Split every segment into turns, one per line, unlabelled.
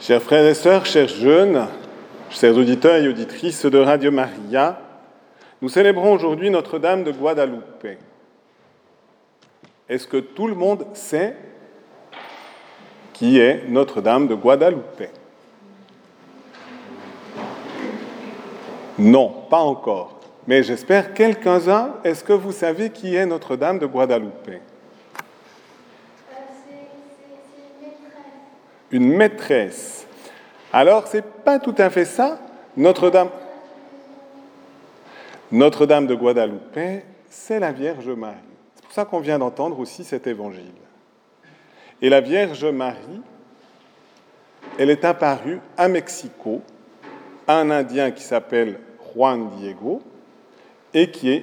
Chers frères et sœurs, chers jeunes, chers auditeurs et auditrices de Radio Maria, nous célébrons aujourd'hui Notre-Dame de Guadalupe. Est-ce que tout le monde sait qui est Notre-Dame de Guadalupe? Non, pas encore. Mais j'espère quelques-uns, est-ce que vous savez qui est Notre-Dame de Guadalupe? Une maîtresse. Alors, c'est pas tout à fait ça. Notre-Dame Notre-Dame de Guadalupe, c'est la Vierge Marie. C'est pour ça qu'on vient d'entendre aussi cet évangile. Et la Vierge Marie, elle est apparue à Mexico, à un Indien qui s'appelle Juan Diego, et qui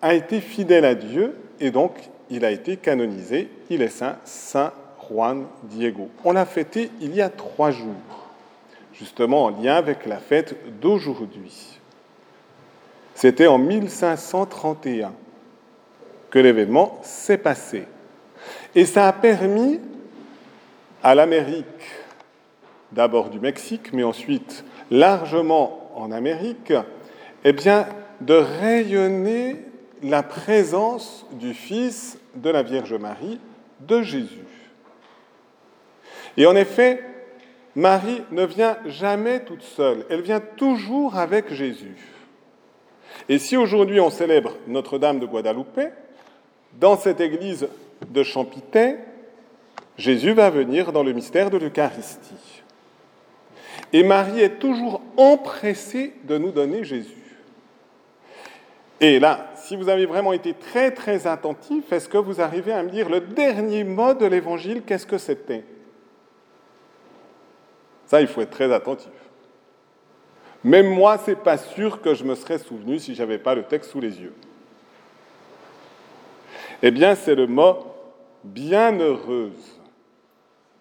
a été fidèle à Dieu, et donc il a été canonisé, il est saint, Saint Juan Diego. On l'a fêté il y a trois jours, justement en lien avec la fête d'aujourd'hui. C'était en 1531 que l'événement s'est passé. Et ça a permis à l'Amérique, d'abord du Mexique, mais ensuite largement en Amérique, eh bien, de rayonner la présence du Fils de la Vierge Marie, de Jésus. Et en effet, Marie ne vient jamais toute seule, elle vient toujours avec Jésus. Et si aujourd'hui on célèbre Notre-Dame de Guadalupe, dans cette église de Champité, Jésus va venir dans le mystère de l'Eucharistie. Et Marie est toujours empressée de nous donner Jésus. Et là, si vous avez vraiment été très très attentif, est-ce que vous arrivez à me dire le dernier mot de l'évangile, qu'est-ce que c'était? Ça, il faut être très attentif. Même moi, c'est pas sûr que je me serais souvenu si j'avais pas le texte sous les yeux. Eh bien, c'est le mot bienheureuse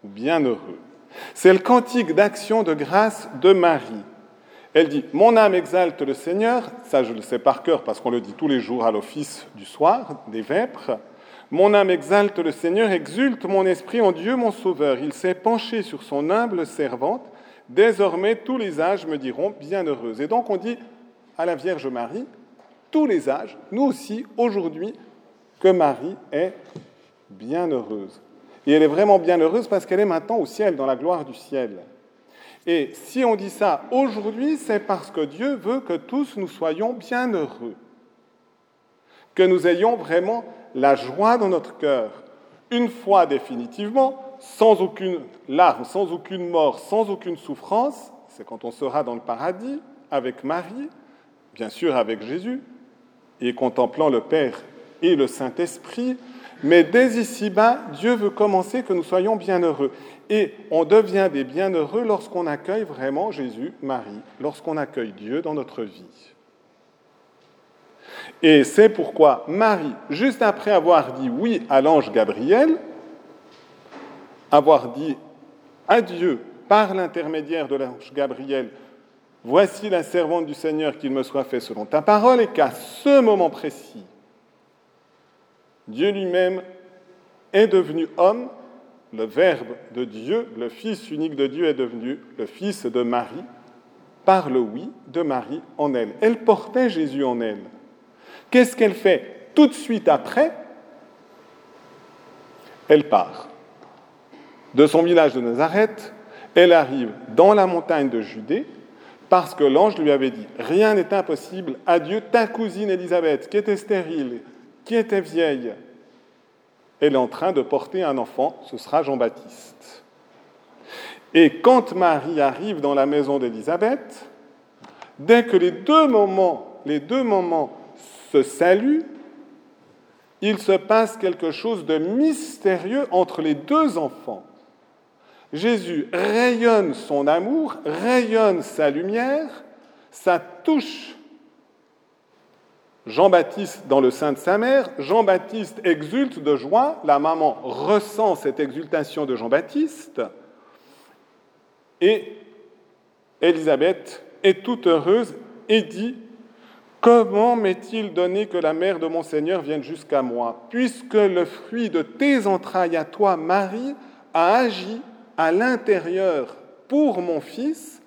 ou bienheureux. C'est le cantique d'action de grâce de Marie. Elle dit Mon âme exalte le Seigneur, ça je le sais par cœur parce qu'on le dit tous les jours à l'office du soir des vêpres. Mon âme exalte le Seigneur, exulte mon esprit en Dieu mon Sauveur. Il s'est penché sur son humble servante. Désormais, tous les âges me diront bienheureuse. Et donc, on dit à la Vierge Marie, tous les âges, nous aussi, aujourd'hui, que Marie est bienheureuse. Et elle est vraiment bienheureuse parce qu'elle est maintenant au ciel, dans la gloire du ciel. Et si on dit ça aujourd'hui, c'est parce que Dieu veut que tous nous soyons bien heureux, que nous ayons vraiment la joie dans notre cœur, une fois définitivement, sans aucune larme, sans aucune mort, sans aucune souffrance, c'est quand on sera dans le paradis avec Marie, bien sûr avec Jésus, et contemplant le Père et le Saint-Esprit, mais dès ici-bas, Dieu veut commencer que nous soyons bienheureux. Et on devient des bienheureux lorsqu'on accueille vraiment Jésus, Marie, lorsqu'on accueille Dieu dans notre vie. Et c'est pourquoi Marie, juste après avoir dit oui à l'ange Gabriel, avoir dit à Dieu par l'intermédiaire de l'ange Gabriel, voici la servante du Seigneur qu'il me soit fait selon ta parole, et qu'à ce moment précis, Dieu lui-même est devenu homme, le Verbe de Dieu, le Fils unique de Dieu est devenu le Fils de Marie, par le oui de Marie en elle. Elle portait Jésus en elle. Qu'est-ce qu'elle fait tout de suite après? Elle part de son village de Nazareth, elle arrive dans la montagne de Judée, parce que l'ange lui avait dit, rien n'est impossible. À Dieu, ta cousine Élisabeth, qui était stérile, qui était vieille, elle est en train de porter un enfant, ce sera Jean-Baptiste. Et quand Marie arrive dans la maison d'Élisabeth, dès que les deux moments, les deux moments se saluent, il se passe quelque chose de mystérieux entre les deux enfants. Jésus rayonne son amour, rayonne sa lumière, ça touche Jean-Baptiste dans le sein de sa mère, Jean-Baptiste exulte de joie, la maman ressent cette exultation de Jean-Baptiste, et Élisabeth est toute heureuse et dit, Comment m'est-il donné que la mère de mon Seigneur vienne jusqu'à moi, puisque le fruit de tes entrailles à toi, Marie, a agi à l'intérieur pour mon fils.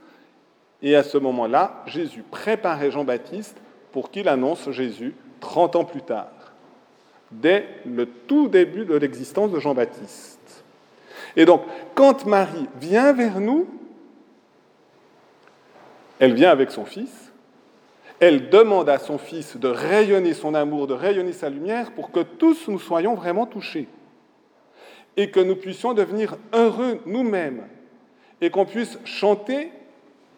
Et à ce moment-là, Jésus préparait Jean-Baptiste pour qu'il annonce Jésus 30 ans plus tard, dès le tout début de l'existence de Jean-Baptiste. Et donc, quand Marie vient vers nous, elle vient avec son fils, elle demande à son fils de rayonner son amour, de rayonner sa lumière pour que tous nous soyons vraiment touchés. Et que nous puissions devenir heureux nous-mêmes. Et qu'on puisse chanter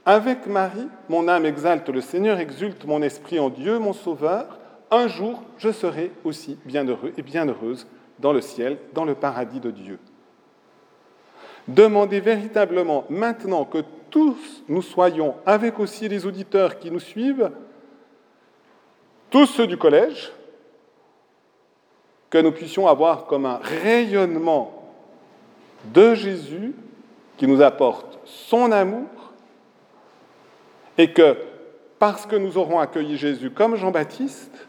avec Marie, mon âme exalte le Seigneur, exulte mon esprit en Dieu, mon Sauveur, un jour je serai aussi bienheureux et bienheureuse dans le ciel, dans le paradis de Dieu. Demandez véritablement maintenant que tous nous soyons, avec aussi les auditeurs qui nous suivent, tous ceux du collège, que nous puissions avoir comme un rayonnement de Jésus qui nous apporte son amour et que parce que nous aurons accueilli Jésus comme Jean-Baptiste,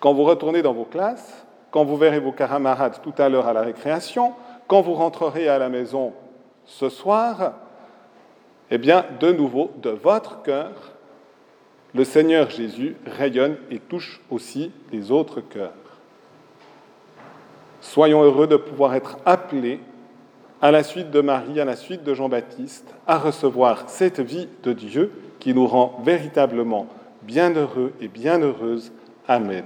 quand vous retournez dans vos classes, quand vous verrez vos camarades tout à l'heure à la récréation, quand vous rentrerez à la maison ce soir, eh bien, de nouveau, de votre cœur, le Seigneur Jésus rayonne et touche aussi les autres cœurs. Soyons heureux de pouvoir être appelés à la suite de Marie, à la suite de Jean-Baptiste, à recevoir cette vie de Dieu qui nous rend véritablement bienheureux et bienheureuses. Amen.